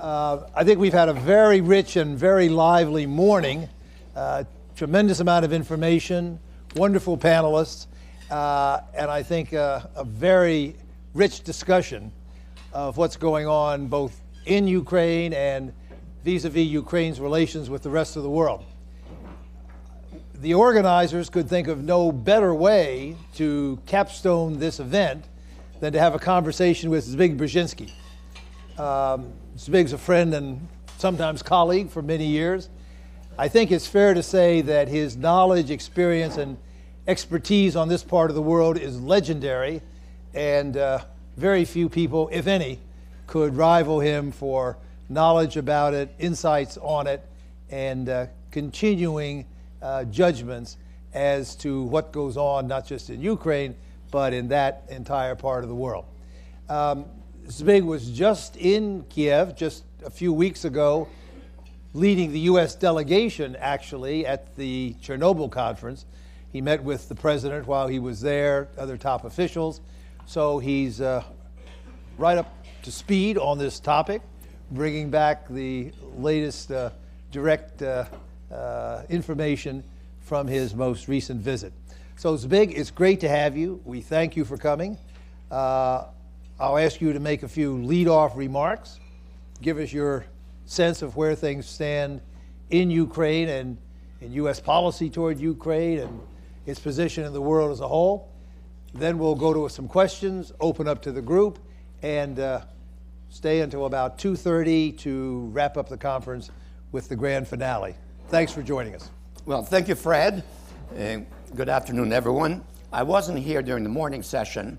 Uh, I think we've had a very rich and very lively morning. Uh, tremendous amount of information, wonderful panelists, uh, and I think uh, a very rich discussion of what's going on both in Ukraine and vis a vis Ukraine's relations with the rest of the world. The organizers could think of no better way to capstone this event than to have a conversation with Zbig Brzezinski. Um, Zbig's a friend and sometimes colleague for many years. I think it's fair to say that his knowledge, experience, and expertise on this part of the world is legendary, and uh, very few people, if any, could rival him for knowledge about it, insights on it, and uh, continuing uh, judgments as to what goes on, not just in Ukraine, but in that entire part of the world. Um, Zbig was just in Kiev just a few weeks ago, leading the U.S. delegation actually at the Chernobyl conference. He met with the president while he was there, other top officials. So he's uh, right up to speed on this topic, bringing back the latest uh, direct uh, uh information from his most recent visit. So, Zbig, it's great to have you. We thank you for coming. Uh, I'll ask you to make a few lead-off remarks. Give us your sense of where things stand in Ukraine and in U.S. policy toward Ukraine and its position in the world as a whole. Then we'll go to some questions, open up to the group, and uh, stay until about 2.30 to wrap up the conference with the grand finale. Thanks for joining us. Well, thank you, Fred. Uh, good afternoon, everyone. I wasn't here during the morning session,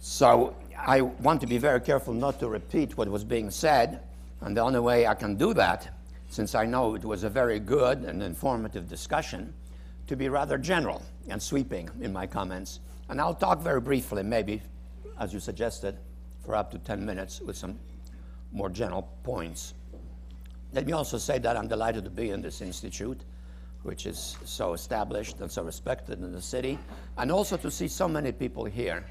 so I want to be very careful not to repeat what was being said. And the only way I can do that, since I know it was a very good and informative discussion, to be rather general and sweeping in my comments. And I'll talk very briefly, maybe, as you suggested, for up to 10 minutes with some more general points. Let me also say that I'm delighted to be in this institute, which is so established and so respected in the city, and also to see so many people here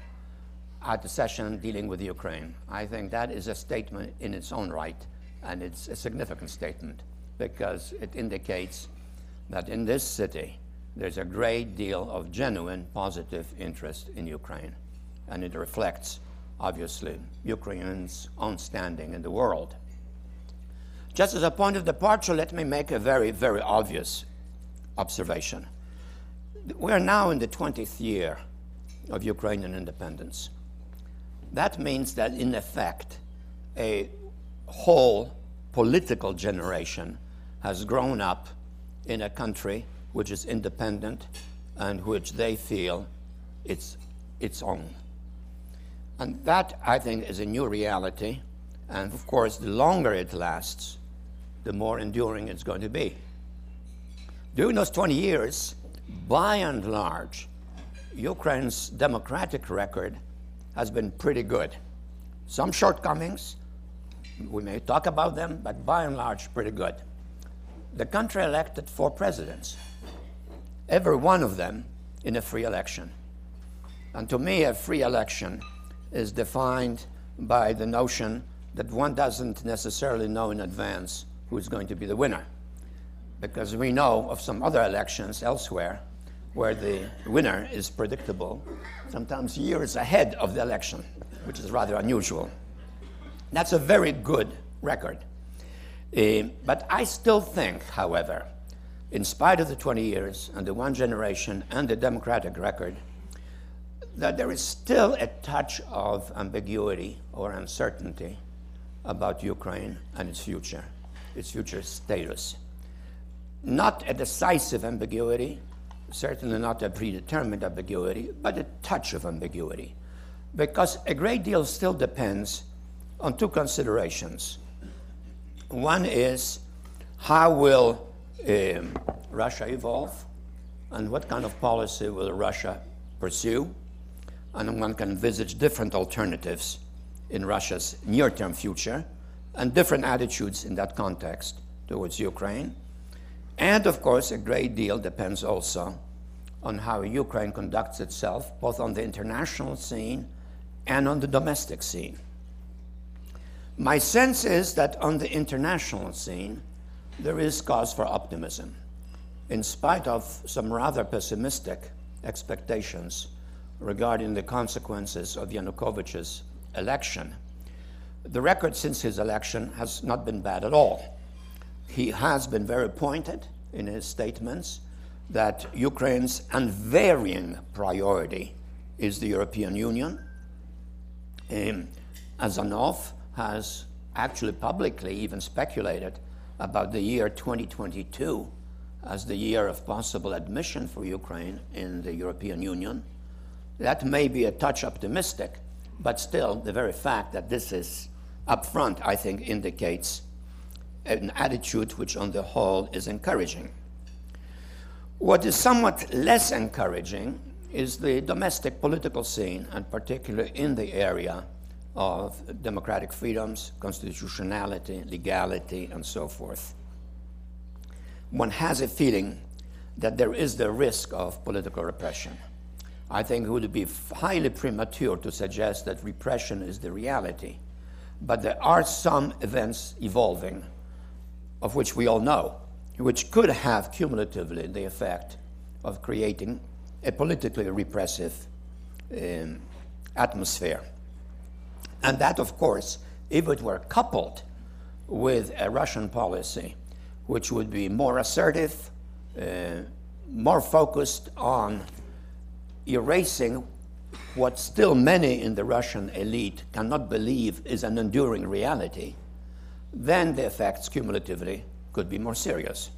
at the session dealing with Ukraine. I think that is a statement in its own right, and it's a significant statement because it indicates that in this city there's a great deal of genuine positive interest in Ukraine, and it reflects, obviously, Ukraine's own standing in the world. Just as a point of departure, let me make a very, very obvious observation. We're now in the 20th year of Ukrainian independence. That means that, in effect, a whole political generation has grown up in a country which is independent and which they feel it's its own. And that, I think, is a new reality. And of course, the longer it lasts, the more enduring it's going to be. During those 20 years, by and large, Ukraine's democratic record has been pretty good. Some shortcomings, we may talk about them, but by and large, pretty good. The country elected four presidents, every one of them in a free election. And to me, a free election is defined by the notion that one doesn't necessarily know in advance who is going to be the winner. Because we know of some other elections elsewhere where the winner is predictable, sometimes years ahead of the election, which is rather unusual. That's a very good record. Uh, but I still think, however, in spite of the 20 years and the one generation and the democratic record, that there is still a touch of ambiguity or uncertainty about Ukraine and its future, its future status. Not a decisive ambiguity, certainly not a predetermined ambiguity, but a touch of ambiguity. Because a great deal still depends on two considerations. One is how will um, Russia evolve and what kind of policy will Russia pursue? And one can envisage different alternatives in Russia's near term future and different attitudes in that context towards Ukraine. And of course, a great deal depends also on how Ukraine conducts itself, both on the international scene and on the domestic scene. My sense is that on the international scene, there is cause for optimism, in spite of some rather pessimistic expectations regarding the consequences of Yanukovych's election. The record since his election has not been bad at all. He has been very pointed in his statements that Ukraine's unvarying priority is the European Union. Um, Azarov has actually publicly even speculated about the year 2022 as the year of possible admission for Ukraine in the European Union. That may be a touch optimistic, but still, the very fact that this is upfront, I think, indicates an attitude which, on the whole, is encouraging. What is somewhat less encouraging is the domestic political scene, and particularly in the area of democratic freedoms, constitutionality, legality, and so forth. One has a feeling that there is the risk of political repression. I think it would be highly premature to suggest that repression is the reality. But there are some events evolving, of which we all know, which could have cumulatively the effect of creating a politically repressive um, atmosphere. And that, of course, if it were coupled with a Russian policy which would be more assertive, uh, more focused on erasing what still many in the Russian elite cannot believe is an enduring reality, then the effects cumulatively could be more serious.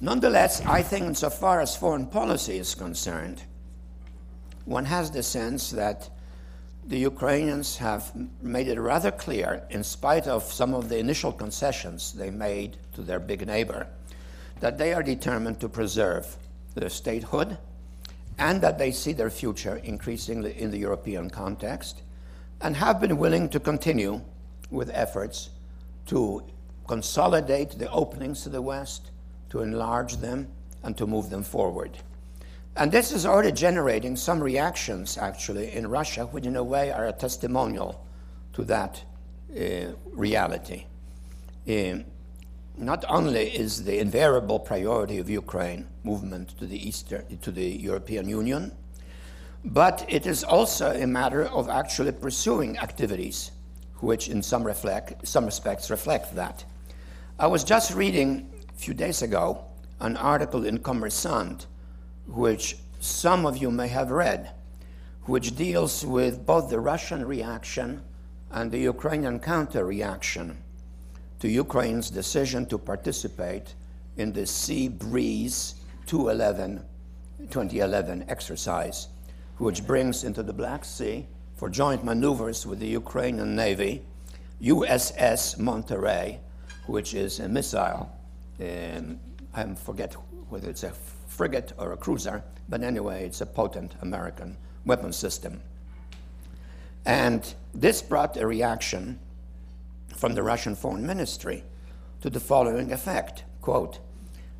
Nonetheless, I think, insofar as foreign policy is concerned, one has the sense that the Ukrainians have made it rather clear, in spite of some of the initial concessions they made to their big neighbor, that they are determined to preserve their statehood and that they see their future increasingly in the European context and have been willing to continue with efforts to consolidate the openings to the West, to enlarge them, and to move them forward. And this is already generating some reactions, actually, in Russia, which in a way are a testimonial to that uh, reality. Uh, not only is the invariable priority of Ukraine movement to the, Eastern, to the European Union, but it is also a matter of actually pursuing activities which in some, reflect, some respects reflect that. I was just reading a few days ago an article in Kommersant, which some of you may have read, which deals with both the Russian reaction and the Ukrainian counter reaction to Ukraine's decision to participate in the Sea Breeze 211, 2011 exercise, which brings into the Black Sea for joint maneuvers with the Ukrainian Navy USS Monterey, which is a missile. Um, I forget whether it's a frigate or a cruiser, but anyway, it's a potent American weapon system. And this brought a reaction from the Russian Foreign Ministry to the following effect quote,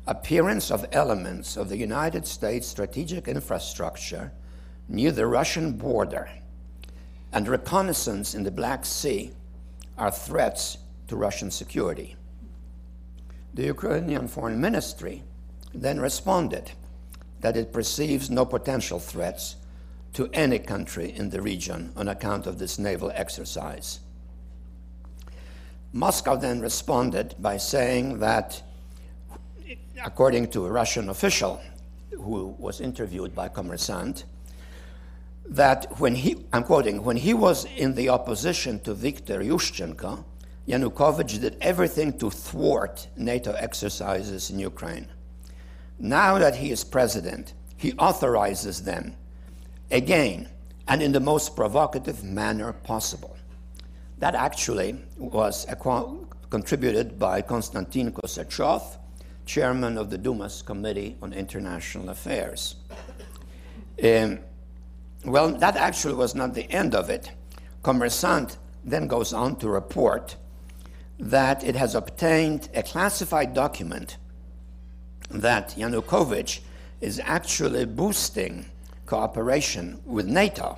appearance of elements of the United States strategic infrastructure near the Russian border and reconnaissance in the Black Sea are threats to Russian security. The Ukrainian Foreign Ministry then responded that it perceives no potential threats to any country in the region on account of this naval exercise. Moscow then responded by saying that, according to a Russian official who was interviewed by Kommersant, that when he, I'm quoting, when he was in the opposition to Viktor Yushchenko, Yanukovych did everything to thwart NATO exercises in Ukraine. Now that he is president, he authorizes them again and in the most provocative manner possible. That actually was contributed by Konstantin Kosachev, chairman of the Duma's Committee on International Affairs. Um, well, that actually was not the end of it. Kommersant then goes on to report that it has obtained a classified document that Yanukovych is actually boosting cooperation with NATO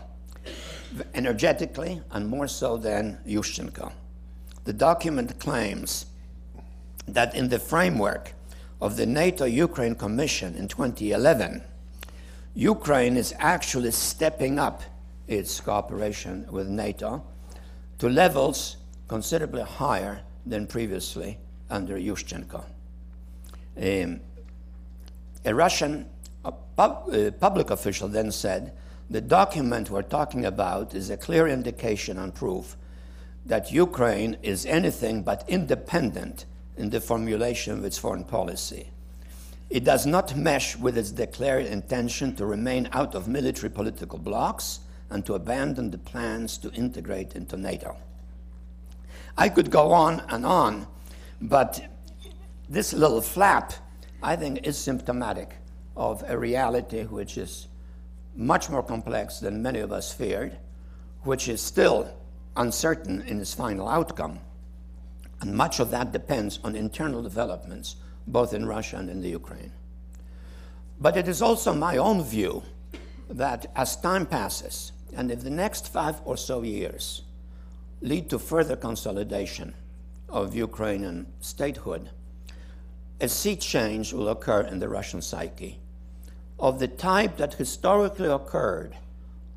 energetically and more so than Yushchenko. The document claims that in the framework of the NATO Ukraine Commission in 2011, Ukraine is actually stepping up its cooperation with NATO to levels considerably higher than previously under Yushchenko. Um, a Russian a pub, uh, public official then said the document we're talking about is a clear indication and proof that Ukraine is anything but independent in the formulation of its foreign policy. It does not mesh with its declared intention to remain out of military political blocs and to abandon the plans to integrate into NATO. I could go on and on, but this little flap, I think, is symptomatic of a reality which is much more complex than many of us feared, which is still uncertain in its final outcome. And much of that depends on internal developments, both in Russia and in the Ukraine. But it is also my own view that as time passes, and if the next five or so years lead to further consolidation of Ukrainian statehood, a sea change will occur in the Russian psyche of the type that historically occurred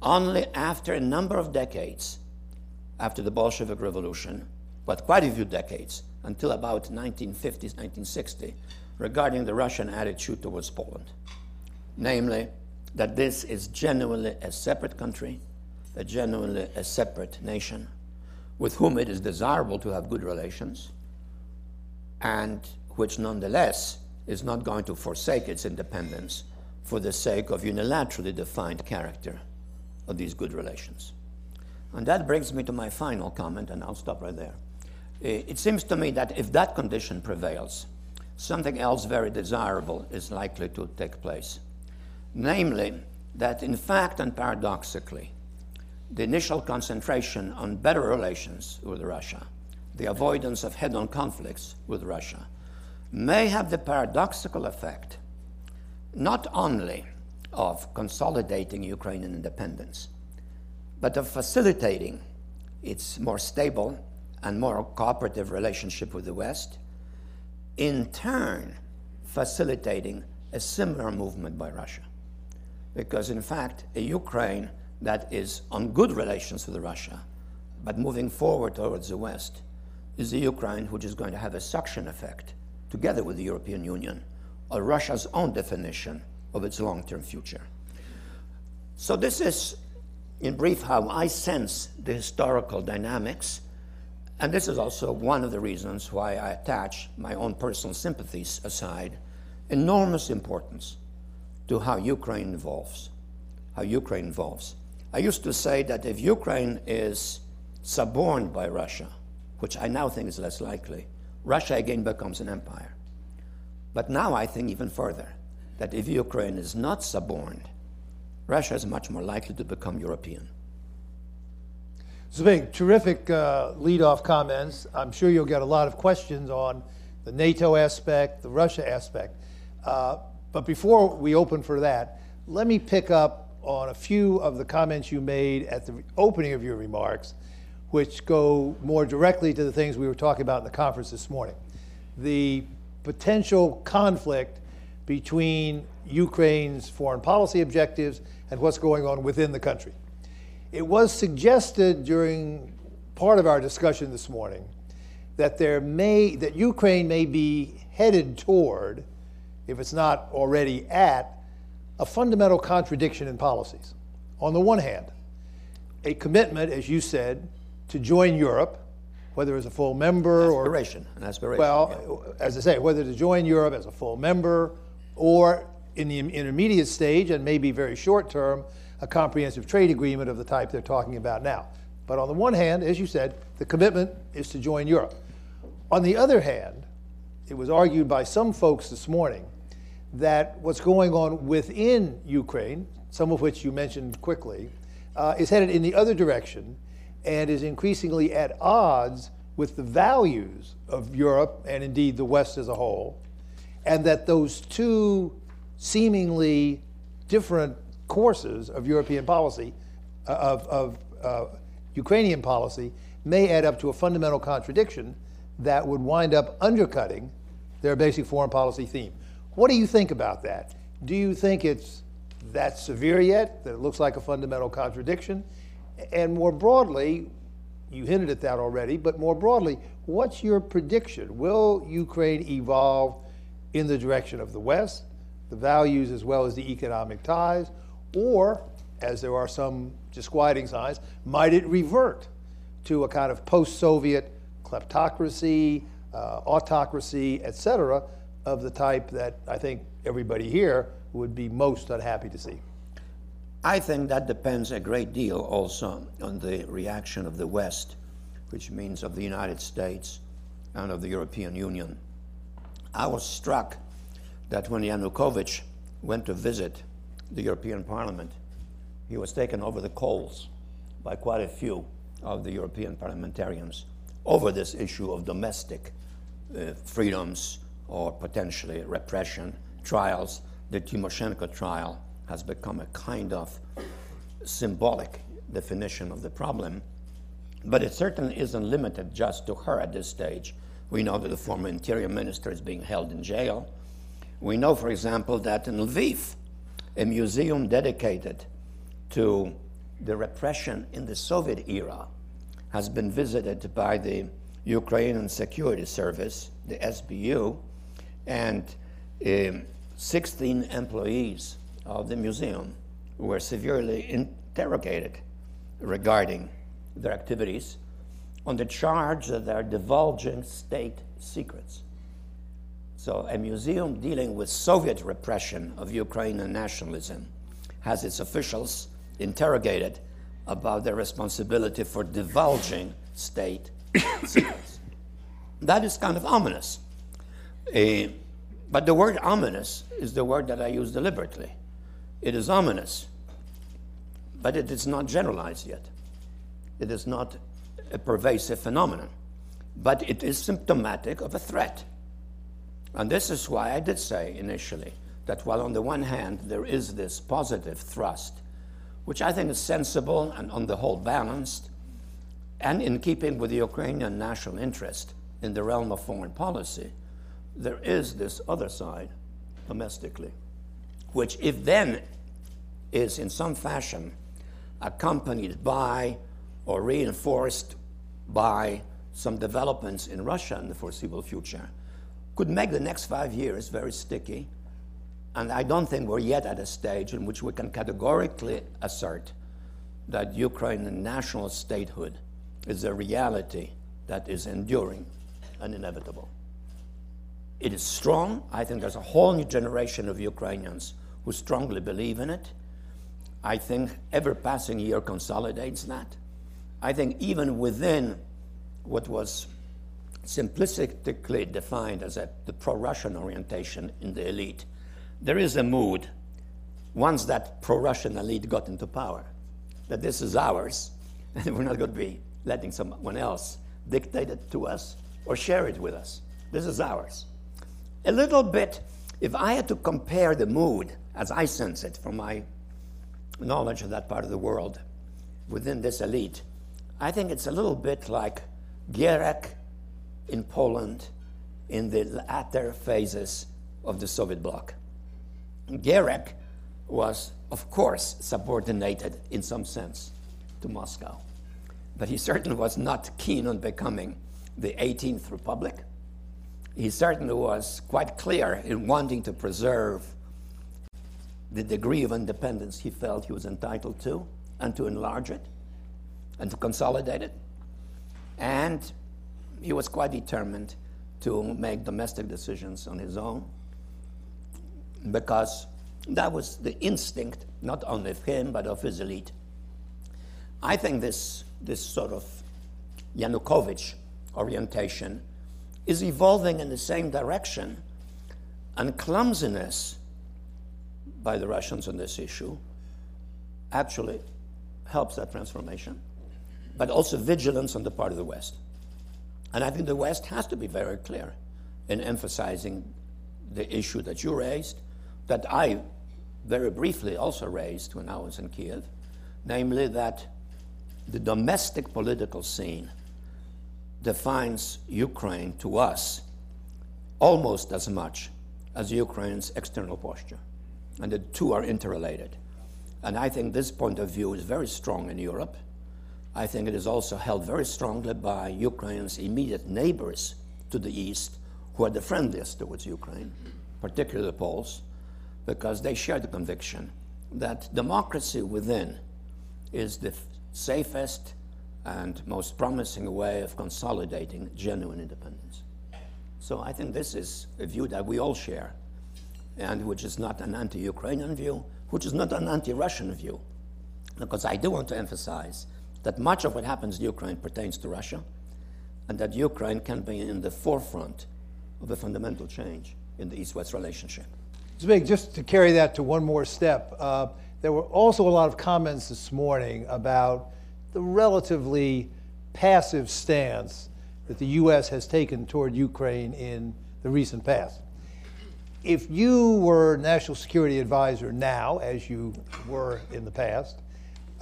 only after a number of decades after the Bolshevik Revolution, but quite a few decades, until about 1950s, 1960, regarding the Russian attitude towards Poland. Namely, that this is genuinely a separate country, a genuinely a separate nation, with whom it is desirable to have good relations, and which nonetheless is not going to forsake its independence for the sake of unilaterally defined character of these good relations. And that brings me to my final comment, and I'll stop right there. Uh, it seems to me that if that condition prevails, something else very desirable is likely to take place. Namely, that in fact and paradoxically, the initial concentration on better relations with Russia, the avoidance of head on conflicts with Russia, may have the paradoxical effect not only of consolidating Ukrainian independence, but of facilitating its more stable and more cooperative relationship with the West, in turn facilitating a similar movement by Russia. Because in fact, a Ukraine that is on good relations with Russia, but moving forward towards the West, is a Ukraine which is going to have a suction effect, together with the European Union, of Russia's own definition of its long-term future. So this is, in brief, how I sense the historical dynamics, and this is also one of the reasons why I attach my own personal sympathies aside enormous importance to how Ukraine evolves, how Ukraine evolves. I used to say that if Ukraine is suborned by Russia, which I now think is less likely, Russia again becomes an empire. But now I think even further that if Ukraine is not suborned, Russia is much more likely to become European. Zbig, terrific uh, lead-off comments. I'm sure you'll get a lot of questions on the NATO aspect, the Russia aspect. Uh, but before we open for that, let me pick up on a few of the comments you made at the opening of your remarks, which go more directly to the things we were talking about in the conference this morning. The potential conflict between Ukraine's foreign policy objectives and what's going on within the country. It was suggested during part of our discussion this morning that there may that Ukraine may be headed toward, if it's not already at, a fundamental contradiction in policies. On the one hand, a commitment, as you said, to join Europe, whether as a full member or aspiration, an aspiration. Well, yeah. as I say, whether to join Europe as a full member or in the intermediate stage and maybe very short term, a comprehensive trade agreement of the type they're talking about now. But on the one hand, as you said, the commitment is to join Europe. On the other hand, it was argued by some folks this morning that what's going on within Ukraine, some of which you mentioned quickly, uh, is headed in the other direction and is increasingly at odds with the values of Europe and indeed the West as a whole, and that those two seemingly different courses of European policy, uh, of, of uh, Ukrainian policy may add up to a fundamental contradiction that would wind up undercutting their basic foreign policy theme. What do you think about that? Do you think it's that severe yet, that it looks like a fundamental contradiction? And more broadly, you hinted at that already, but more broadly, what's your prediction? Will Ukraine evolve in the direction of the West, the values as well as the economic ties, or, as there are some disquieting signs, might it revert to a kind of post Soviet kleptocracy, uh, autocracy, et cetera, of the type that I think everybody here would be most unhappy to see? I think that depends a great deal also on the reaction of the West, which means of the United States and of the European Union. I was struck that when Yanukovych went to visit the European Parliament, he was taken over the coals by quite a few of the European parliamentarians over this issue of domestic uh, freedoms or potentially repression trials. The Timoshenko trial has become a kind of symbolic definition of the problem. But it certainly isn't limited just to her at this stage. We know that the former interior minister is being held in jail. We know, for example, that in Lviv, a museum dedicated to the repression in the Soviet era has been visited by the Ukrainian Security Service, the SBU, and um, 16 employees of the museum were severely interrogated regarding their activities on the charge that they're divulging state secrets. So, a museum dealing with Soviet repression of Ukrainian nationalism has its officials interrogated about their responsibility for divulging state secrets. That is kind of ominous. Uh, but the word ominous is the word that I use deliberately. It is ominous, but it is not generalized yet. It is not a pervasive phenomenon, but it is symptomatic of a threat. And this is why I did say initially that while on the one hand there is this positive thrust which I think is sensible and on the whole balanced, and in keeping with the Ukrainian national interest in the realm of foreign policy, there is this other side domestically, which, if then is in some fashion accompanied by or reinforced by some developments in Russia in the foreseeable future, could make the next five years very sticky and I don't think we're yet at a stage in which we can categorically assert that Ukrainian national statehood is a reality that is enduring and inevitable. It is strong. I think there's a whole new generation of Ukrainians who strongly believe in it. I think every passing year consolidates that. I think even within what was simplistically defined as a, the pro Russian orientation in the elite, there is a mood, once that pro Russian elite got into power, that this is ours, and we're not going to be letting someone else dictate it to us or share it with us. This is ours. A little bit, if I had to compare the mood as I sense it from my knowledge of that part of the world within this elite, I think it's a little bit like Gierek in Poland in the latter phases of the Soviet bloc. Gierek was, of course, subordinated in some sense to Moscow. But he certainly was not keen on becoming the 18th Republic. He certainly was quite clear in wanting to preserve the degree of independence he felt he was entitled to and to enlarge it and to consolidate it. And he was quite determined to make domestic decisions on his own because that was the instinct, not only of him, but of his elite. I think this, this sort of Yanukovych orientation is evolving in the same direction, and clumsiness by the Russians on this issue actually helps that transformation, but also vigilance on the part of the West. And I think the West has to be very clear in emphasizing the issue that you raised that I very briefly also raised when I was in Kiev, namely that the domestic political scene defines Ukraine to us almost as much as Ukraine's external posture. And the two are interrelated. And I think this point of view is very strong in Europe. I think it is also held very strongly by Ukraine's immediate neighbors to the east, who are the friendliest towards Ukraine, particularly the Poles, because they share the conviction that democracy within is the safest and most promising way of consolidating genuine independence. So I think this is a view that we all share, and which is not an anti Ukrainian view, which is not an anti Russian view. Because I do want to emphasize that much of what happens in Ukraine pertains to Russia, and that Ukraine can be in the forefront of a fundamental change in the East West relationship. Zbig, just to carry that to one more step, uh, there were also a lot of comments this morning about the relatively passive stance that the U.S. has taken toward Ukraine in the recent past. If you were National Security Advisor now, as you were in the past,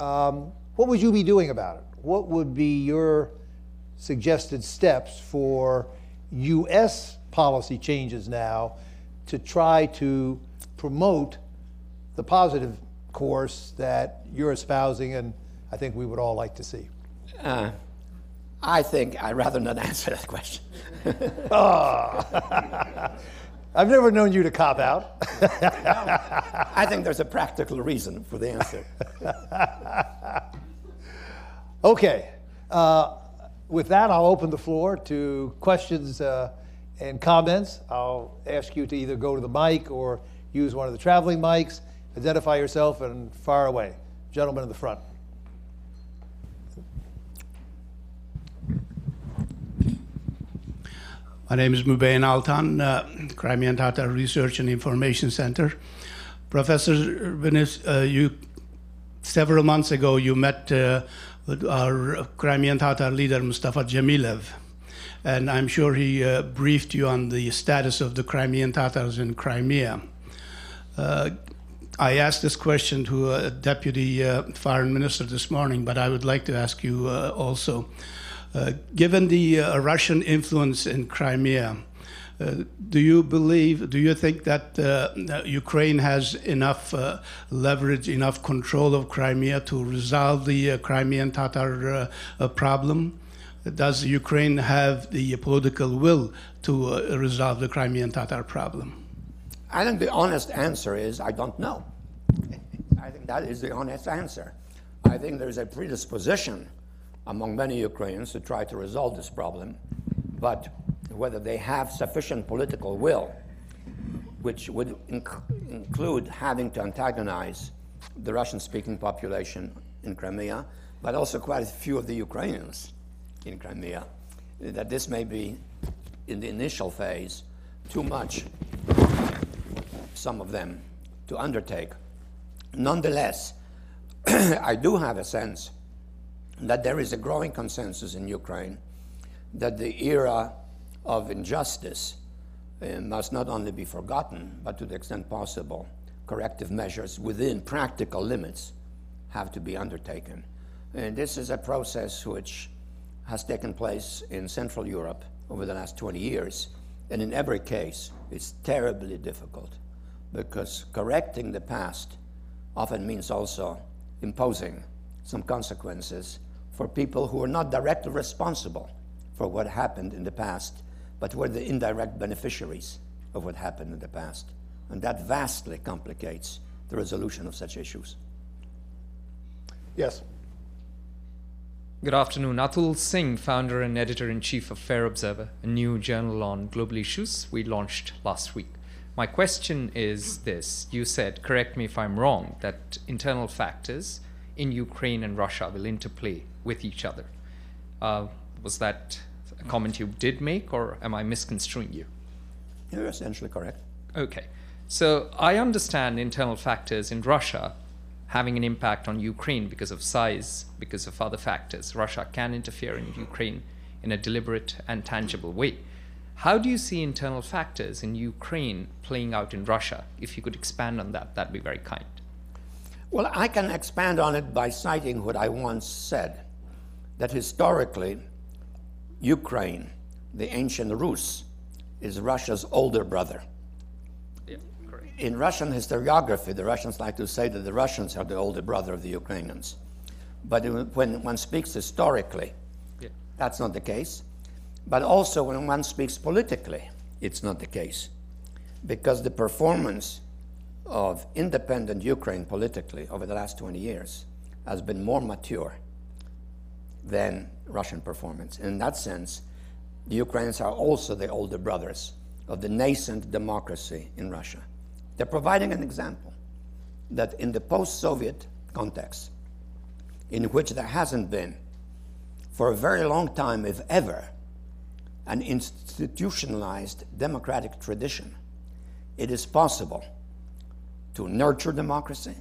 um, what would you be doing about it? What would be your suggested steps for U.S. policy changes now to try to promote the positive course that you're espousing and I think we would all like to see? Uh, I think I'd rather not answer that question. oh. I've never known you to cop out. I think there's a practical reason for the answer. okay. Uh, with that, I'll open the floor to questions uh, and comments. I'll ask you to either go to the mic or use one of the traveling mics, identify yourself, and fire away. Gentleman in the front. My name is Mubayin Altan, uh, Crimean Tatar Research and Information Center. Professor Vinis, uh, you several months ago you met uh, our Crimean Tatar leader Mustafa Dzhemilev, and I'm sure he uh, briefed you on the status of the Crimean Tatars in Crimea. Uh, I asked this question to a deputy uh, foreign minister this morning, but I would like to ask you also. Uh, given the uh, Russian influence in Crimea, uh, do you believe, do you think that, uh, that Ukraine has enough uh, leverage, enough control of Crimea to resolve the uh, Crimean Tatar problem? Does Ukraine have the political will to resolve the Crimean Tatar problem? I think the honest answer is I don't know. I think that is the honest answer. I think there's a predisposition among many Ukrainians to try to resolve this problem, but whether they have sufficient political will, which would inc include having to antagonize the Russian speaking population in Crimea, but also quite a few of the Ukrainians in Crimea, that this may be, in the initial phase, too much, some of them, to undertake. Nonetheless, I do have a sense that there is a growing consensus in Ukraine that the era of injustice uh, must not only be forgotten, but to the extent possible, corrective measures within practical limits have to be undertaken. And this is a process which has taken place in Central Europe over the last 20 years. And in every case, it's terribly difficult because correcting the past often means also imposing some consequences for people who are not directly responsible for what happened in the past, but were the indirect beneficiaries of what happened in the past. And that vastly complicates the resolution of such issues. Yes. Good afternoon. Atul Singh, founder and editor in chief of Fair Observer, a new journal on global issues we launched last week. My question is this You said, correct me if I'm wrong, that internal factors in Ukraine and Russia will interplay with each other. Uh, was that a comment you did make, or am I misconstruing you? You're essentially correct. Okay. So I understand internal factors in Russia having an impact on Ukraine because of size, because of other factors. Russia can interfere in Ukraine in a deliberate and tangible way. How do you see internal factors in Ukraine playing out in Russia? If you could expand on that, that'd be very kind. Well, I can expand on it by citing what I once said that historically, Ukraine, the ancient Rus, is Russia's older brother. Yeah, correct. In Russian historiography, the Russians like to say that the Russians are the older brother of the Ukrainians. But when one speaks historically, Yeah. that's not the case. But also when one speaks politically, it's not the case. Because the performance of independent Ukraine politically over the last 20 years has been more mature than Russian performance. In that sense, the Ukrainians are also the older brothers of the nascent democracy in Russia. They're providing an example that in the post Soviet context, in which there hasn't been, for a very long time, if ever, an institutionalized democratic tradition, it is possible to nurture democracy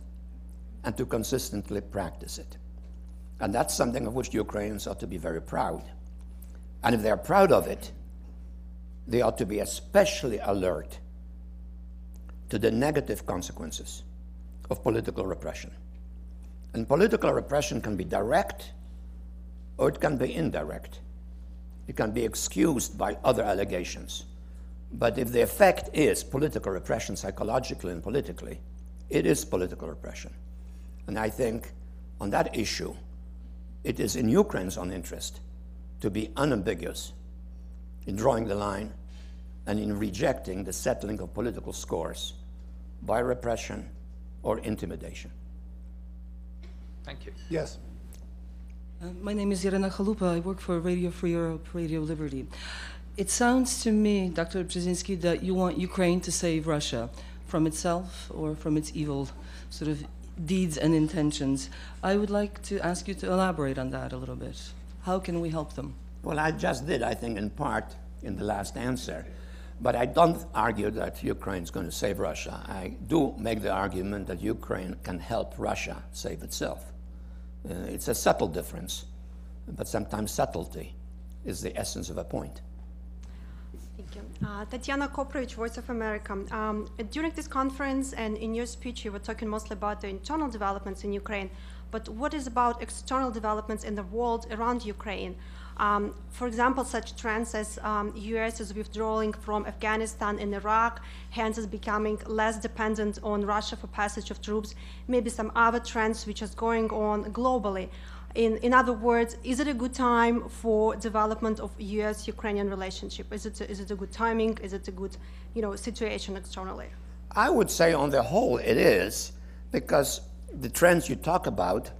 and to consistently practice it. And that's something of which the Ukrainians ought to be very proud. And if they're proud of it, they ought to be especially alert to the negative consequences of political repression. And political repression can be direct or it can be indirect. It can be excused by other allegations. But if the effect is political repression psychologically and politically, it is political repression. And I think on that issue, it is in Ukraine's own interest to be unambiguous in drawing the line and in rejecting the settling of political scores by repression or intimidation. Thank you. Yes. Uh, my name is Irena Chalupa. I work for Radio Free Europe, Radio Liberty. It sounds to me, Dr. Brzezinski, that you want Ukraine to save Russia from itself or from its evil sort of deeds and intentions. I would like to ask you to elaborate on that a little bit. How can we help them? Well, I just did, I think, in part in the last answer. But I don't argue that Ukraine is going to save Russia. I do make the argument that Ukraine can help Russia save itself. Uh, it's a subtle difference, but sometimes subtlety is the essence of a point. Thank you. Uh, Tatiana Koprovich, Voice of America. Um, during this conference and in your speech, you were talking mostly about the internal developments in Ukraine, but what is about external developments in the world around Ukraine? Um, for example, such trends as um, U.S. is withdrawing from Afghanistan and Iraq, hence is becoming less dependent on Russia for passage of troops. Maybe some other trends which is going on globally. In, in other words, is it a good time for development of U.S.-Ukrainian relationship? Is it, a, is it a good timing? Is it a good, you know, situation externally? I would say, on the whole, it is, because the trends you talk about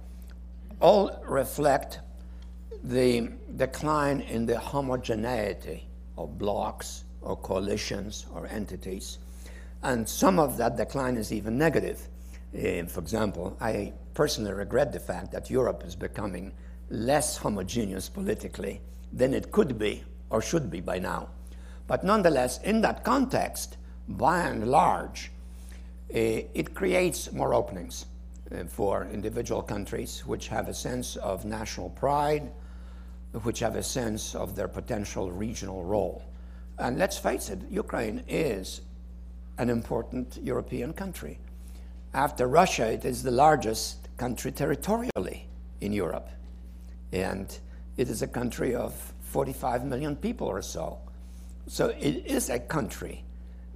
all reflect the decline in the homogeneity of blocks or coalitions or entities. And some of that decline is even negative. Uh, for example, I personally regret the fact that Europe is becoming less homogeneous politically than it could be or should be by now. But nonetheless, in that context, by and large, uh, it creates more openings uh, for individual countries which have a sense of national pride, which have a sense of their potential regional role. And let's face it, Ukraine is an important European country. After Russia, it is the largest country territorially in Europe. And it is a country of 45 million people or so. So it is a country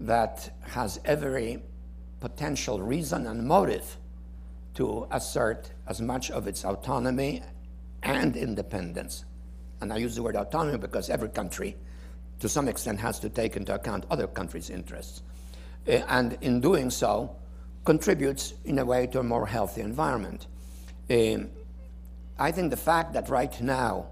that has every potential reason and motive to assert as much of its autonomy and independence. And I use the word autonomy because every country, to some extent, has to take into account other countries' interests. Uh, and in doing so, contributes in a way to a more healthy environment. Um, I think the fact that right now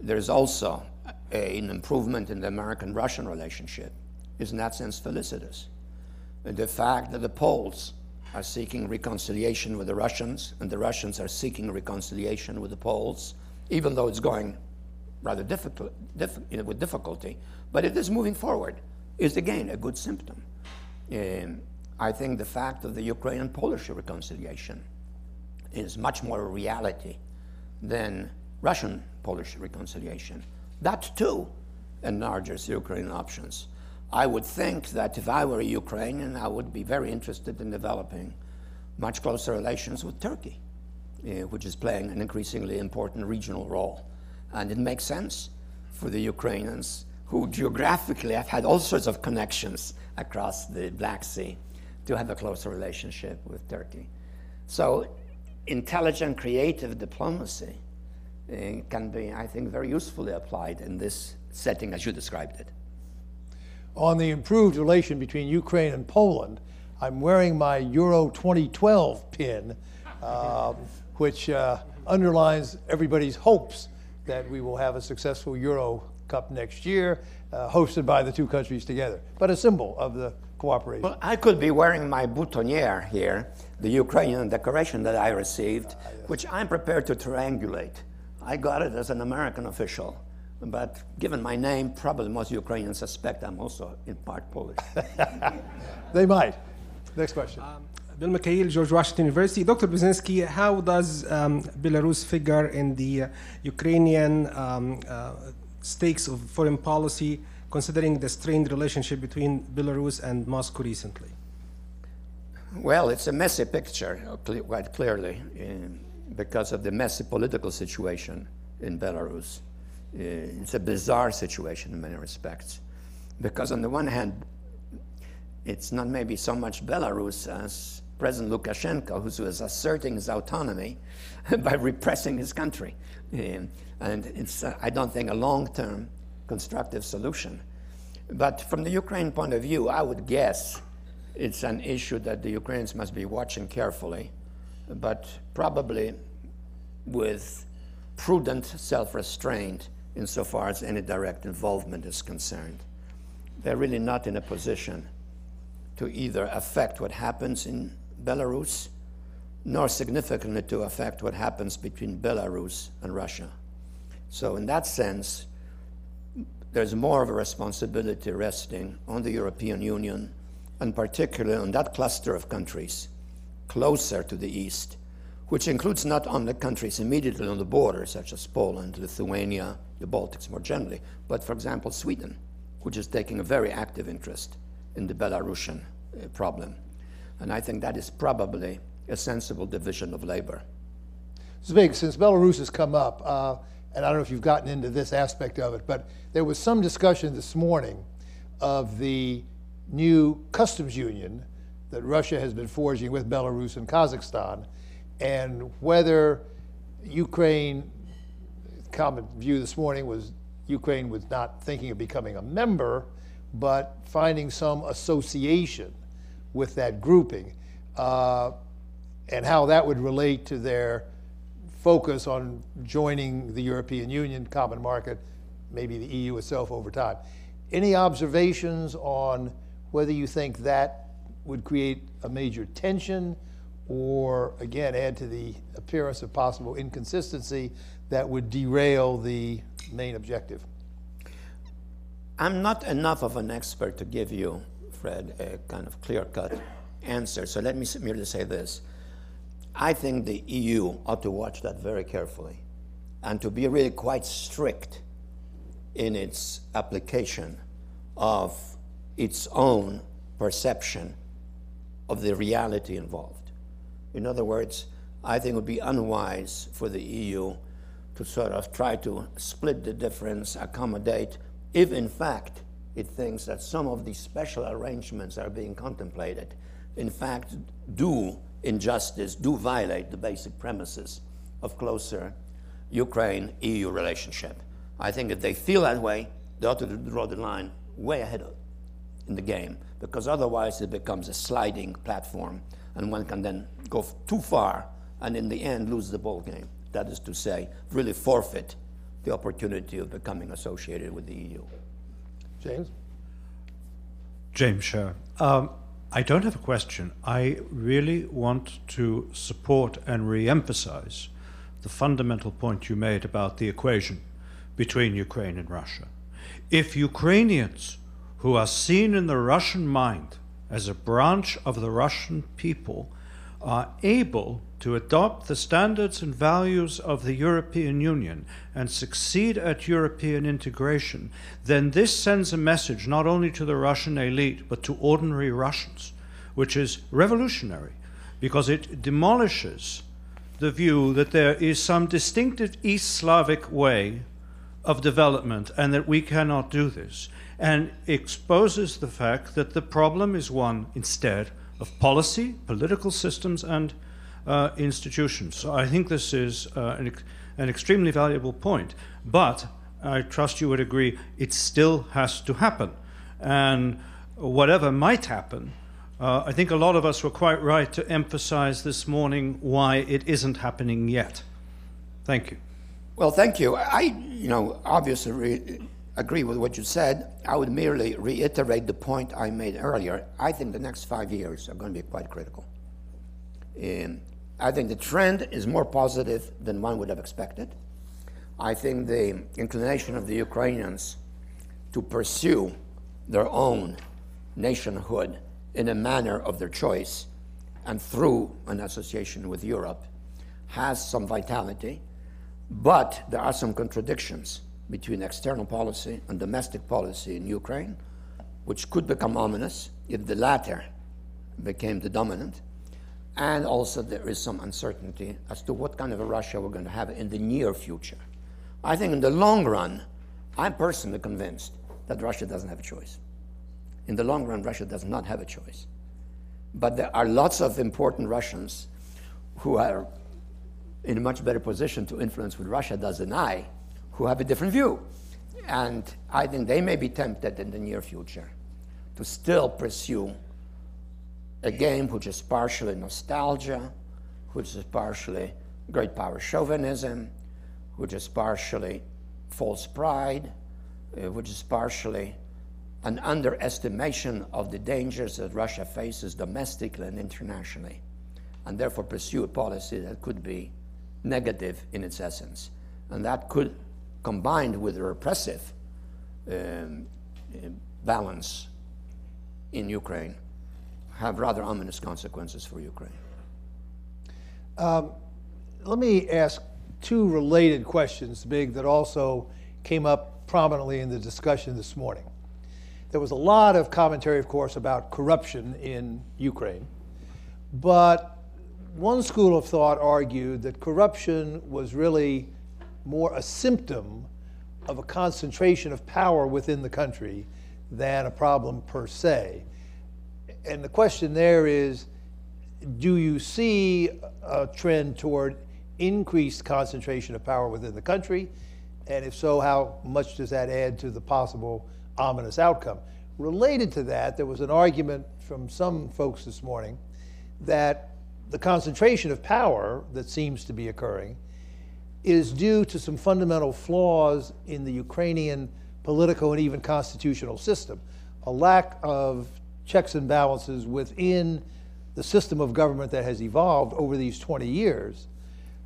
there's also a, an improvement in the American Russian relationship is in that sense felicitous. The fact that the Poles are seeking reconciliation with the Russians and the Russians are seeking reconciliation with the Poles, even though it's going rather difficult, diff, with difficulty, but it is moving forward, is again a good symptom. Um, I think the fact of the Ukrainian Polish reconciliation is much more a reality than Russian Polish reconciliation. That too enlarges Ukrainian options. I would think that if I were a Ukrainian, I would be very interested in developing much closer relations with Turkey. uh, which is playing an increasingly important regional role. And it makes sense for the Ukrainians, who geographically have had all sorts of connections across the Black Sea, to have a closer relationship with Turkey. So, intelligent, creative diplomacy uh, can be, I think, very usefully applied in this setting as you described it. On the improved relation between Ukraine and Poland, I'm wearing my Euro 2012 pin, uh, which uh, underlines everybody's hopes that we will have a successful Euro Cup next year, uh, hosted by the two countries together, but a symbol of the cooperation. Well, I could be wearing my boutonniere here, the Ukrainian decoration that I received, which I'm prepared to triangulate. I got it as an American official, but given my name, probably most Ukrainians suspect I'm also in part Polish. they might. Next question. Bill Mikhail, George Washington University. Dr. Brzezinski, how does um, Belarus figure in the uh, Ukrainian um, uh, stakes of foreign policy, considering the strained relationship between Belarus and Moscow recently? Well, it's a messy picture, quite clearly, because of the messy political situation in Belarus. It's a bizarre situation in many respects. Because, on the one hand, it's not maybe so much Belarus as President Lukashenko, who is asserting his autonomy by repressing his country. Um, and it's, uh, I don't think, a long term constructive solution. But from the Ukraine point of view, I would guess it's an issue that the Ukrainians must be watching carefully, but probably with prudent self restraint insofar as any direct involvement is concerned. They're really not in a position to either affect what happens in Belarus, nor significantly to affect what happens between Belarus and Russia. So, in that sense, there's more of a responsibility resting on the European Union, and particularly on that cluster of countries closer to the east, which includes not only countries immediately on the border, such as Poland, Lithuania, the Baltics more generally, but, for example, Sweden, which is taking a very active interest in the Belarusian uh, problem. And I think that is probably a sensible division of labor. Zbig, since Belarus has come up, uh, and I don't know if you've gotten into this aspect of it, but there was some discussion this morning of the new customs union that Russia has been forging with Belarus and Kazakhstan, and whether Ukraine, common view this morning was Ukraine was not thinking of becoming a member, but finding some association with that grouping, uh, and how that would relate to their focus on joining the European Union common market, maybe the EU itself over time. Any observations on whether you think that would create a major tension or, again, add to the appearance of possible inconsistency that would derail the main objective? I'm not enough of an expert to give you, Fred, a kind of clear cut answer. So let me merely say this. I think the EU ought to watch that very carefully and to be really quite strict in its application of its own perception of the reality involved. In other words, I think it would be unwise for the EU to sort of try to split the difference, accommodate, if in fact it thinks that some of these special arrangements are being contemplated, in fact, do injustice, do violate the basic premises of closer Ukraine EU relationship. I think if they feel that way, they ought to draw the line way ahead of in the game because otherwise it becomes a sliding platform and one can then go too far and in the end lose the ball game. That is to say, really forfeit the opportunity of becoming associated with the EU. James? James Sherr. Um, I don't have a question. I really want to support and re emphasize the fundamental point you made about the equation between Ukraine and Russia. If Ukrainians who are seen in the Russian mind as a branch of the Russian people are able to adopt the standards and values of the European Union and succeed at European integration, then this sends a message not only to the Russian elite but to ordinary Russians, which is revolutionary because it demolishes the view that there is some distinctive East Slavic way of development and that we cannot do this, and exposes the fact that the problem is one instead of policy, political systems, and uh, institutions. So I think this is uh, an, an extremely valuable point. But I trust you would agree it still has to happen. And whatever might happen, uh, I think a lot of us were quite right to emphasize this morning why it isn't happening yet. Thank you. Well, thank you. I, you know, obviously re- agree with what you said. I would merely reiterate the point I made earlier. I think the next five years are going to be quite critical. Um, I think the trend is more positive than one would have expected. I think the inclination of the Ukrainians to pursue their own nationhood in a manner of their choice and through an association with Europe has some vitality, but there are some contradictions between external policy and domestic policy in Ukraine, which could become ominous if the latter became the dominant. And also, there is some uncertainty as to what kind of a Russia we're going to have in the near future. I think in the long run, I'm personally convinced that Russia doesn't have a choice. In the long run, Russia does not have a choice. But there are lots of important Russians who are in a much better position to influence what Russia does than I, who have a different view. And I think they may be tempted in the near future to still pursue a game which is partially nostalgia, which is partially great power chauvinism, which is partially false pride, uh, which is partially an underestimation of the dangers that Russia faces domestically and internationally, and therefore pursue a policy that could be negative in its essence. And that could, combined with a repressive um, balance in Ukraine, have rather ominous consequences for Ukraine. Um, let me ask two related questions, Big, that also came up prominently in the discussion this morning. There was a lot of commentary, of course, about corruption in Ukraine, but one school of thought argued that corruption was really more a symptom of a concentration of power within the country than a problem per se. And the question there is do you see a trend toward increased concentration of power within the country? And if so, how much does that add to the possible ominous outcome? Related to that, there was an argument from some folks this morning that the concentration of power that seems to be occurring is due to some fundamental flaws in the Ukrainian political and even constitutional system. A lack of checks and balances within the system of government that has evolved over these 20 years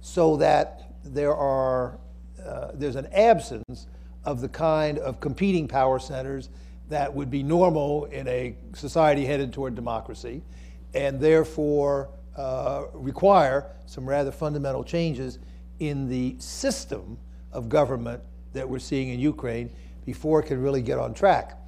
so that there are uh, there's an absence of the kind of competing power centers that would be normal in a society headed toward democracy and therefore uh, require some rather fundamental changes in the system of government that we're seeing in Ukraine before it can really get on track.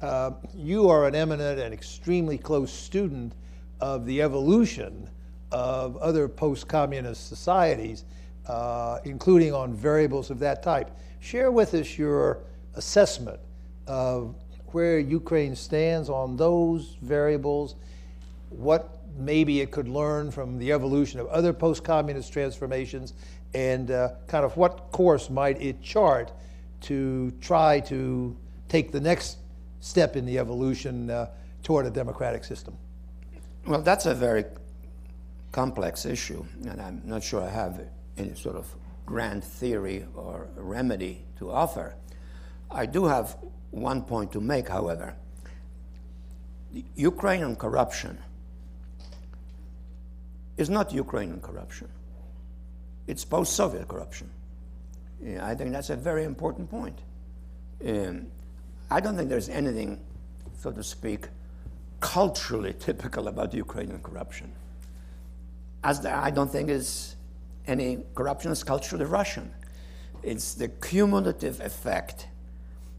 Uh, you are an eminent and extremely close student of the evolution of other post communist societies, uh, including on variables of that type. Share with us your assessment of where Ukraine stands on those variables, what maybe it could learn from the evolution of other post communist transformations, and uh, kind of what course might it chart to try to take the next step in the evolution uh, toward a democratic system? Well, that's a very complex issue, and I'm not sure I have any sort of grand theory or remedy to offer. I do have one point to make, however. Ukrainian corruption is not Ukrainian corruption. It's post-Soviet corruption. I think that's a very important point. Um, I don't think there's anything, so to speak, culturally typical about Ukrainian corruption. As there, I don't think is any corruption is culturally Russian. It's the cumulative effect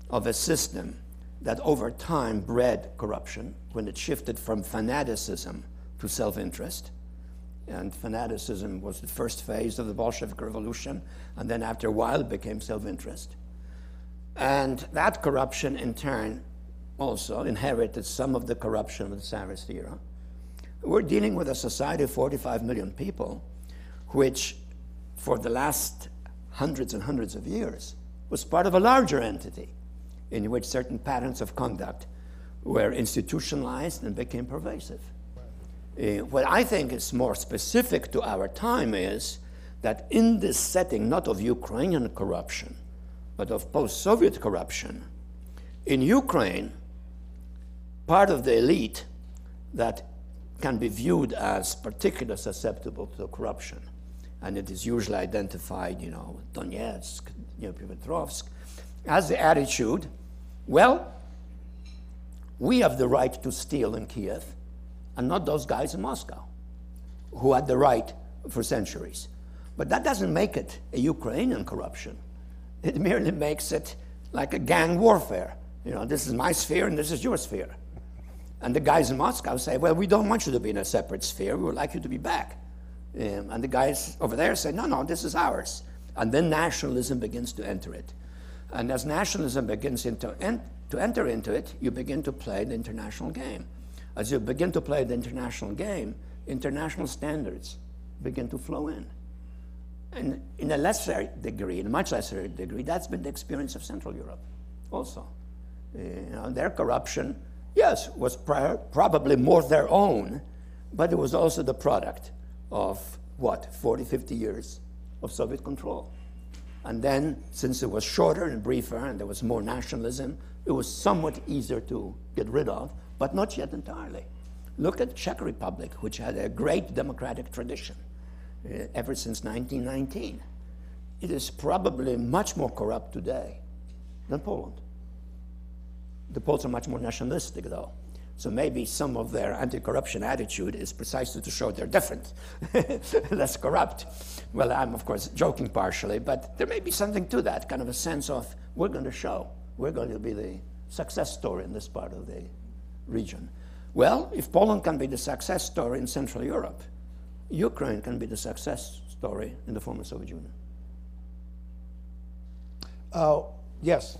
of a system that over time bred corruption when it shifted from fanaticism to self interest. and fanaticism was the first phase of the Bolshevik Revolution, and then after a while it became self interest. And that corruption, in turn, also inherited some of the corruption of the Tsarist era. We're dealing with a society of 45 million people, which, for the last hundreds and hundreds of years, was part of a larger entity in which certain patterns of conduct were institutionalized and became pervasive. Uh, what I think is more specific to our time is that in this setting, not of Ukrainian corruption, but of post Soviet corruption, in Ukraine, part of the elite that can be viewed as particularly susceptible to corruption, and it is usually identified, you know, Donetsk, Dnipropetrovsk, has the attitude, well, we have the right to steal in Kiev, and not those guys in Moscow, who had the right for centuries. But that doesn't make it a Ukrainian corruption. It merely makes it like a gang warfare. You know, this is my sphere and this is your sphere. And the guys in Moscow say, well, we don't want you to be in a separate sphere. We would like you to be back. Um, and the guys over there say, no, no, this is ours. And then nationalism begins to enter it. And as nationalism begins into, en- to enter into it, you begin to play the international game. As you begin to play the international game, international standards begin to flow in. And in a lesser degree, in a much lesser degree, that's been the experience of Central Europe also. You know, their corruption, yes, was pri- probably more their own, but it was also the product of what, 40, 50 years of Soviet control. And then, since it was shorter and briefer and there was more nationalism, it was somewhat easier to get rid of, but not yet entirely. Look at Czech Republic, which had a great democratic tradition uh, Uh, ever since 1919. It is probably much more corrupt today than Poland. The Poles are much more nationalistic, though. So maybe some of their anti-corruption attitude is precisely to show they're different, less corrupt. Well, I'm of course joking partially, but there may be something to that, kind of a sense of we're going to show, we're going to be the success story in this part of the region. Well, if Poland can be the success story in Central Europe, Ukraine can be the success story in the former Soviet Union. Uh, yes.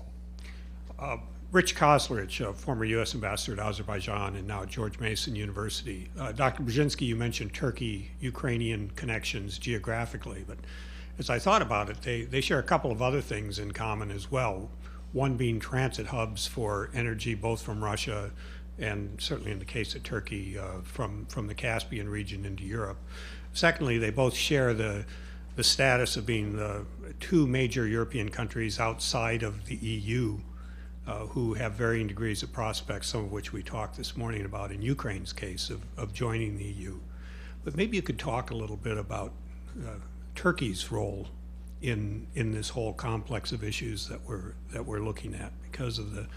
Rich Kauzlarich, a former U.S. ambassador to Azerbaijan and now George Mason University. Uh, Dr. Brzezinski, you mentioned Turkey Ukrainian connections geographically, but as I thought about it, they, they share a couple of other things in common as well. One being transit hubs for energy, both from Russia and certainly in the case of Turkey, uh, from, from the Caspian region into Europe. Secondly, they both share the, the status of being the two major European countries outside of the EU uh, who have varying degrees of prospects, some of which we talked this morning about in Ukraine's case of, of joining the EU. But maybe you could talk a little bit about uh, Turkey's role in in this whole complex of issues that we're that we're looking at because of the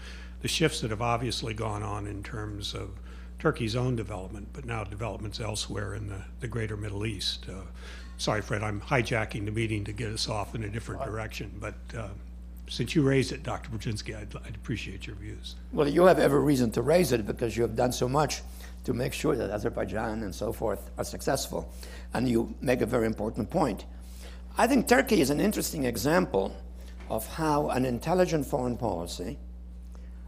the shifts that have obviously gone on in terms of Turkey's own development, but now developments elsewhere in the, the greater Middle East. Uh, sorry, Fred, I'm hijacking the meeting to get us off in a different direction, but uh, since you raised it, Dr. Brzezinski, I'd, I'd appreciate your views. Well, you have every reason to raise it because you have done so much to make sure that Azerbaijan and so forth are successful. And you make a very important point. I think Turkey is an interesting example of how an intelligent foreign policy,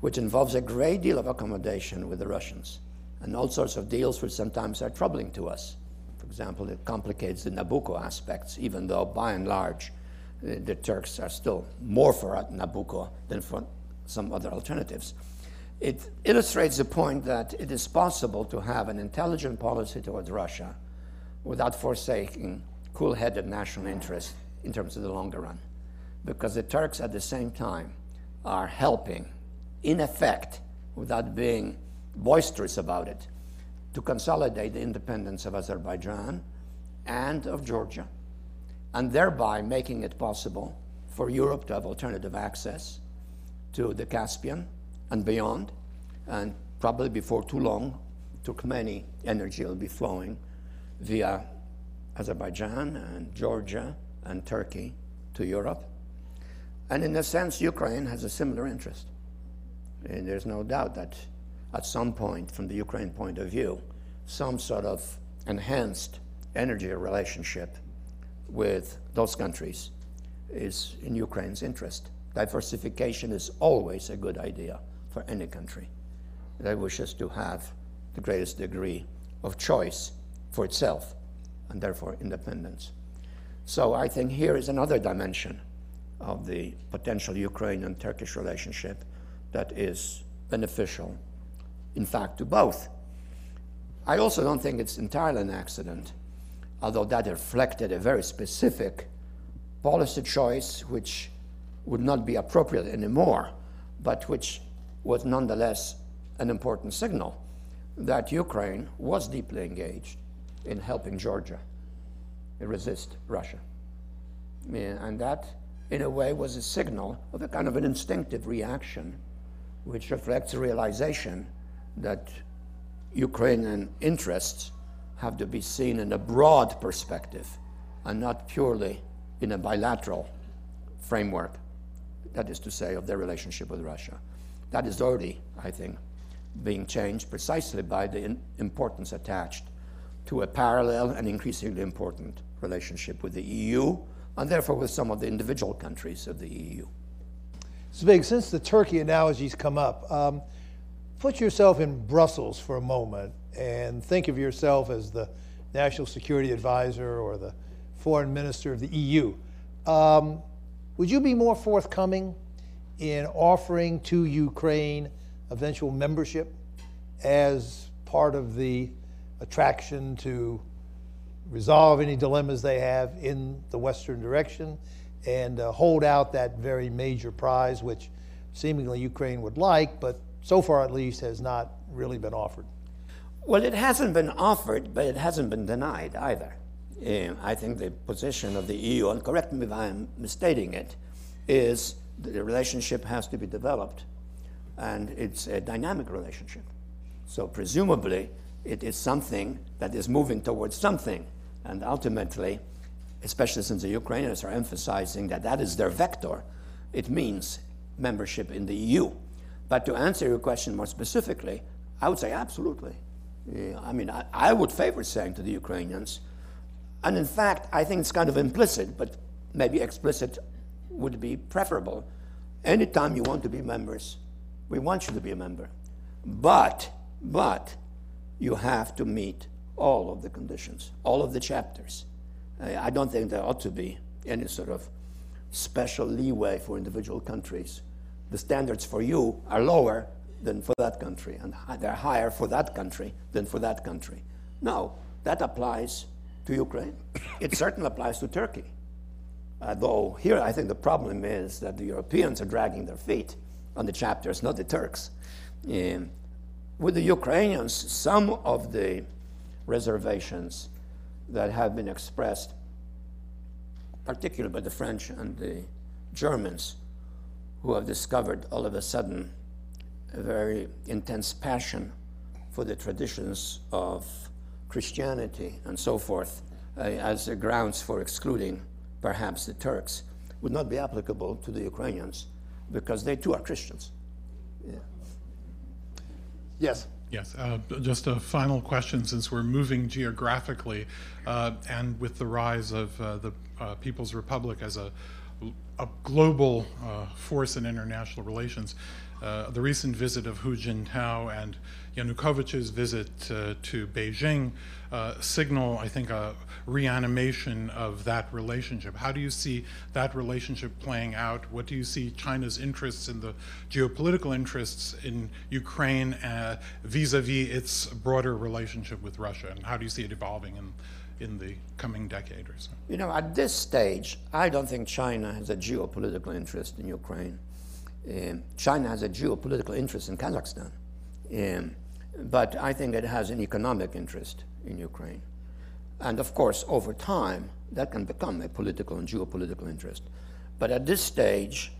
which involves a great deal of accommodation with the Russians and all sorts of deals which sometimes are troubling to us. For example, it complicates the Nabucco aspects, even though by and large the, Turks are still more for Nabucco than for some other alternatives. It illustrates the point that it is possible to have an intelligent policy towards Russia without forsaking cool headed national interest in terms of the longer run. Because the Turks at the same time are helping, in effect, without being boisterous about it, to consolidate the independence of Azerbaijan and of Georgia, and thereby making it possible for Europe to have alternative access to the Caspian and beyond. And probably before too long, Turkmeni energy will be flowing via Azerbaijan and Georgia and Turkey to Europe. And in a sense, Ukraine has a similar interest. And there's no doubt that at some point, from the Ukraine point of view, some sort of enhanced energy relationship with those countries is in Ukraine's interest. Diversification is always a good idea for any country that wishes to have the greatest degree of choice for itself and therefore independence. So I think here is another dimension of the potential Ukrainian Turkish relationship that is beneficial, in fact, to both. I also don't think it's entirely an accident, although that reflected a very specific policy choice which would not be appropriate anymore, but which was nonetheless an important signal that Ukraine was deeply engaged in helping Georgia resist Russia. And that, in a way, was a signal of a kind of an instinctive reaction, which reflects a realization that Ukrainian interests have to be seen in a broad perspective and not purely in a bilateral framework, that is to say, of their relationship with Russia. That is already, I think, being changed precisely by the importance attached to a parallel and increasingly important relationship with the EU and therefore with some of the individual countries of the EU. Zbig, since the Turkey analogies come up, um, put yourself in Brussels for a moment and think of yourself as the national security advisor or the foreign minister of the EU. Um, would you be more forthcoming in offering to Ukraine eventual membership as part of the attraction to resolve any dilemmas they have in the Western direction and uh, hold out that very major prize, which seemingly Ukraine would like, but so far at least has not really been offered. Well, it hasn't been offered, but it hasn't been denied either. Uh, I think the position of the EU, and correct me if I'm misstating it, is that the relationship has to be developed, and it's a dynamic relationship. So presumably, it is something that is moving towards something. And ultimately, especially since the Ukrainians are emphasizing that that is their vector, it means membership in the EU. But to answer your question more specifically, I would say absolutely. Yeah, I mean, I, I would favor saying to the Ukrainians, and in fact, I think it's kind of implicit, but maybe explicit would be preferable. Anytime you want to be members, we want you to be a member. But, but, you have to meet all of the conditions, all of the chapters. I don't think there ought to be any sort of special leeway for individual countries. The standards for you are lower than for that country, and they're higher for that country than for that country. No, that applies to Ukraine. It certainly applies to Turkey. Uh, though here I think the problem is that the Europeans are dragging their feet on the chapters, not the Turks. Um, with the Ukrainians, some of the reservations that have been expressed, particularly by the French and the Germans, who have discovered all of a sudden a very intense passion for the traditions of Christianity and so forth uh, as grounds for excluding perhaps the Turks would not be applicable to the Ukrainians because they too are Christians. Yeah. Yes. Yes, uh, just a final question since we're moving geographically uh, and with the rise of uh, the uh, People's Republic as a, a global uh, force in international relations. Uh, the recent visit of Hu Jintao and Yanukovych's visit uh, to Beijing uh, signal, I think, a reanimation of that relationship. How do you see that relationship playing out? What do you see China's interests in the geopolitical interests in Ukraine vis a vis its broader relationship with Russia? And how do you see it evolving in, in the coming decade or so? You know, at this stage, I don't think China has a geopolitical interest in Ukraine. Um, China has a geopolitical interest in Kazakhstan. Um, but I think it has an economic interest in Ukraine. And of course, over time, that can become a political and geopolitical interest. But at this stage,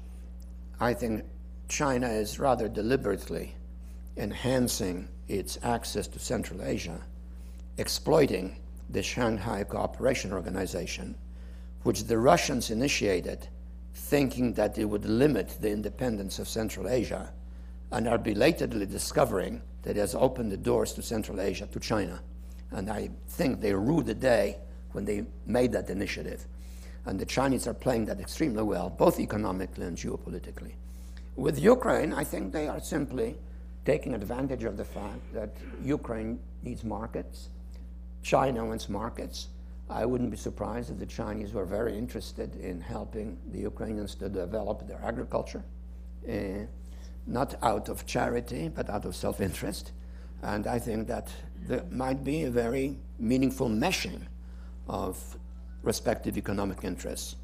I think China is rather deliberately enhancing its access to Central Asia, exploiting the Shanghai Cooperation Organization, which the Russians initiated thinking that it would limit the independence of Central Asia, and are belatedly discovering that it has opened the doors to Central Asia to China. And I think they rue the day when they made that initiative. And the Chinese are playing that extremely well, both economically and geopolitically. With Ukraine, I think they are simply taking advantage of the fact that Ukraine needs markets, China wants markets. I wouldn't be surprised if the Chinese were very interested in helping the Ukrainians to develop their agriculture, uh, not out of charity, but out of self interest. And I think that there might be a very meaningful meshing of respective economic interests.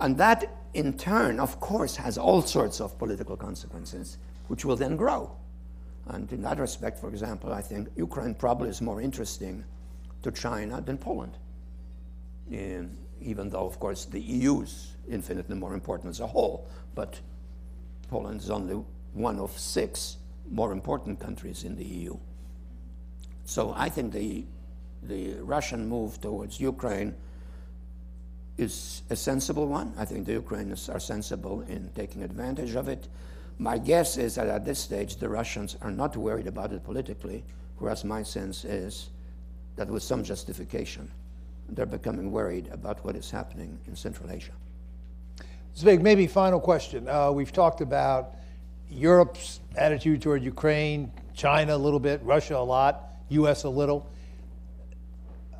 And that, in turn, of course, has all sorts of political consequences, which will then grow. And in that respect, for example, I think Ukraine probably is more interesting to China than Poland. In, even though, of course, the EU is infinitely more important as a whole, but Poland is only one of six more important countries in the EU. So I think the, the Russian move towards Ukraine is a sensible one. I think the Ukrainians are sensible in taking advantage of it. My guess is that at this stage the Russians are not worried about it politically, whereas my sense is that with some justification, they're becoming worried about what is happening in Central Asia. Zbig, maybe final question. Uh, we've talked about Europe's attitude toward Ukraine, China a little bit, Russia a lot, U.S. a little.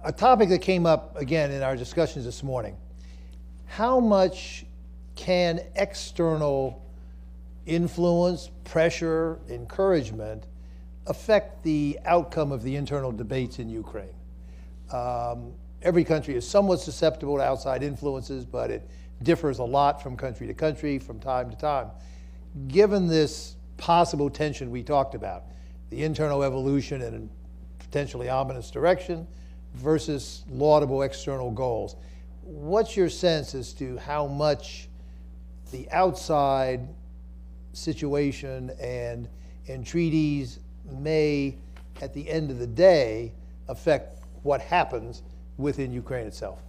A topic that came up again in our discussions this morning how much can external influence, pressure, encouragement affect the outcome of the internal debates in Ukraine? Um, every country is somewhat susceptible to outside influences, but it differs a lot from country to country, from time to time. Given this possible tension we talked about, the internal evolution in a potentially ominous direction versus laudable external goals, what's your sense as to how much the outside situation and entreaties may, at the end of the day, affect what happens within Ukraine itself?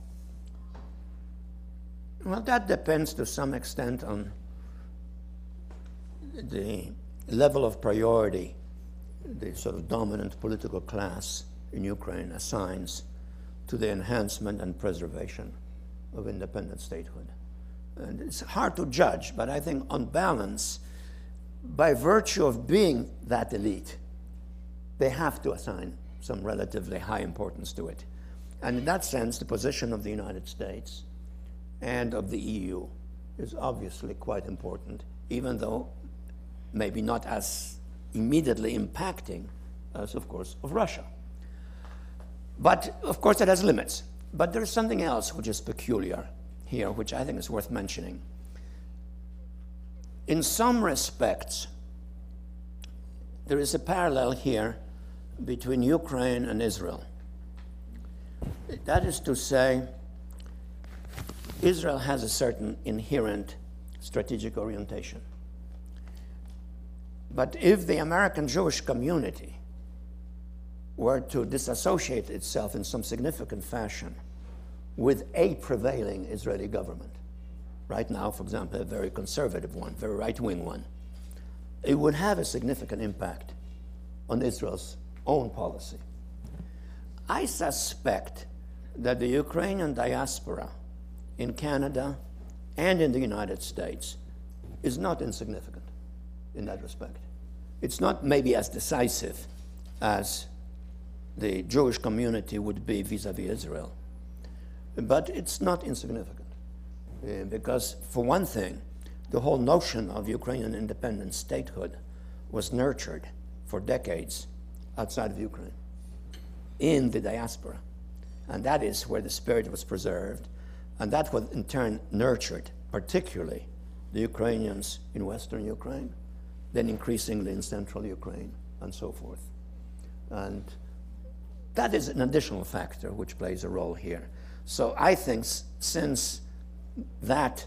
Well, that depends to some extent on the level of priority the sort of dominant political class in Ukraine assigns to the enhancement and preservation of independent statehood. And it's hard to judge, but I think on balance, by virtue of being that elite, they have to assign some relatively high importance to it. And in that sense, the position of the United States and of the EU is obviously quite important, even though maybe not as immediately impacting as, of course, of Russia. But of course, it has limits. But there's something else which is peculiar here, which I think is worth mentioning. In some respects, there is a parallel here between Ukraine and Israel. That is to say, Israel has a certain inherent strategic orientation. But if the American Jewish community were to disassociate itself in some significant fashion with a prevailing Israeli government, right now, for example, a very conservative one, very right wing one, it would have a significant impact on Israel's own policy. I suspect that the Ukrainian diaspora in Canada and in the United States is not insignificant in that respect. It's not maybe as decisive as the Jewish community would be vis a vis Israel, but it's not insignificant. Uh, because, for one thing, the whole notion of Ukrainian independent statehood was nurtured for decades outside of Ukraine, in the diaspora. And that is where the spirit was preserved, and that was in turn nurtured, particularly the Ukrainians in Western Ukraine, then increasingly in Central Ukraine, and so forth. And that is an additional factor which plays a role here. So I think since that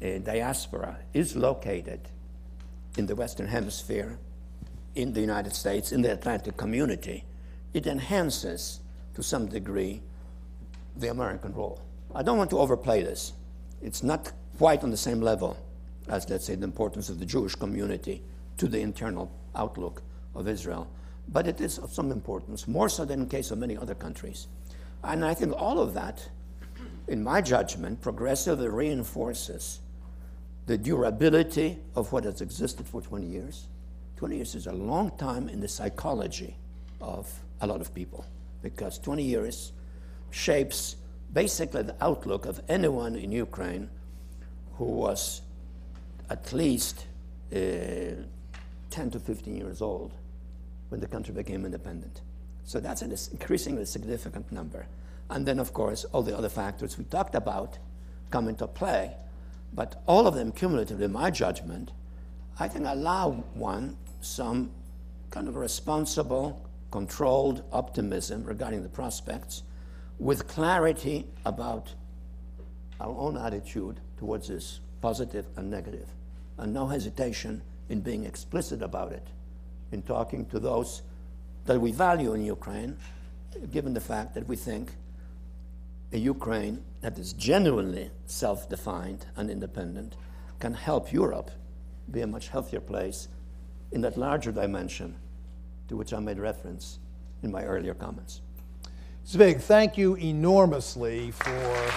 uh, diaspora is located in the Western Hemisphere, in the United States, in the Atlantic community, it enhances to some degree the American role. I don't want to overplay this. It's not quite on the same level as, let's say, the importance of the Jewish community to the internal outlook of Israel, but it is of some importance, more so than in the case of many other countries. And I think all of that, in my judgment, progressively reinforces the durability of what has existed for 20 years. 20 years is a long time in the psychology of a lot of people because 20 years shapes basically the outlook of anyone in Ukraine who was at least uh, 10 to 15 years old when the country became independent. So that's an increasingly significant number. And then, of course, all the other factors we talked about come into play. But all of them cumulatively, in my judgment, I think allow one some kind of responsible, controlled optimism regarding the prospects with clarity about our own attitude towards this, positive and negative, and no hesitation in being explicit about it, in talking to those that we value in Ukraine, given the fact that we think a Ukraine that is genuinely self defined and independent can help Europe be a much healthier place in that larger dimension to which I made reference in my earlier comments. Zbig, thank you enormously for.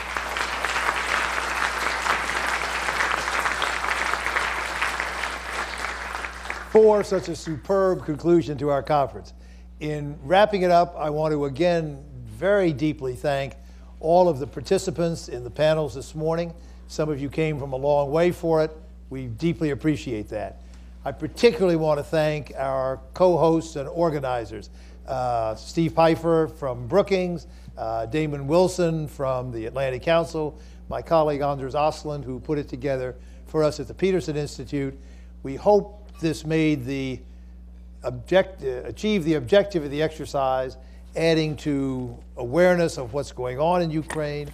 For such a superb conclusion to our conference. In wrapping it up, I want to again very deeply thank all of the participants in the panels this morning. Some of you came from a long way for it. We deeply appreciate that. I particularly want to thank our co hosts and organizers uh, Steve Pifer from Brookings, uh, Damon Wilson from the Atlantic Council, my colleague Anders Åslund, who put it together for us at the Peterson Institute. We hope this made the object, achieve the objective of the exercise, adding to awareness of what's going on in Ukraine,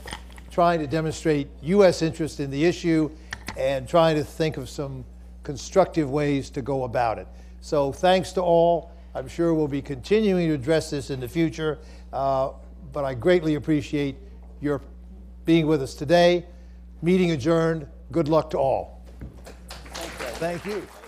trying to demonstrate U.S. interest in the issue, and trying to think of some constructive ways to go about it. So thanks to all. I'm sure we'll be continuing to address this in the future, uh, but I greatly appreciate your being with us today. Meeting adjourned. Good luck to all. Thank you. Thank you.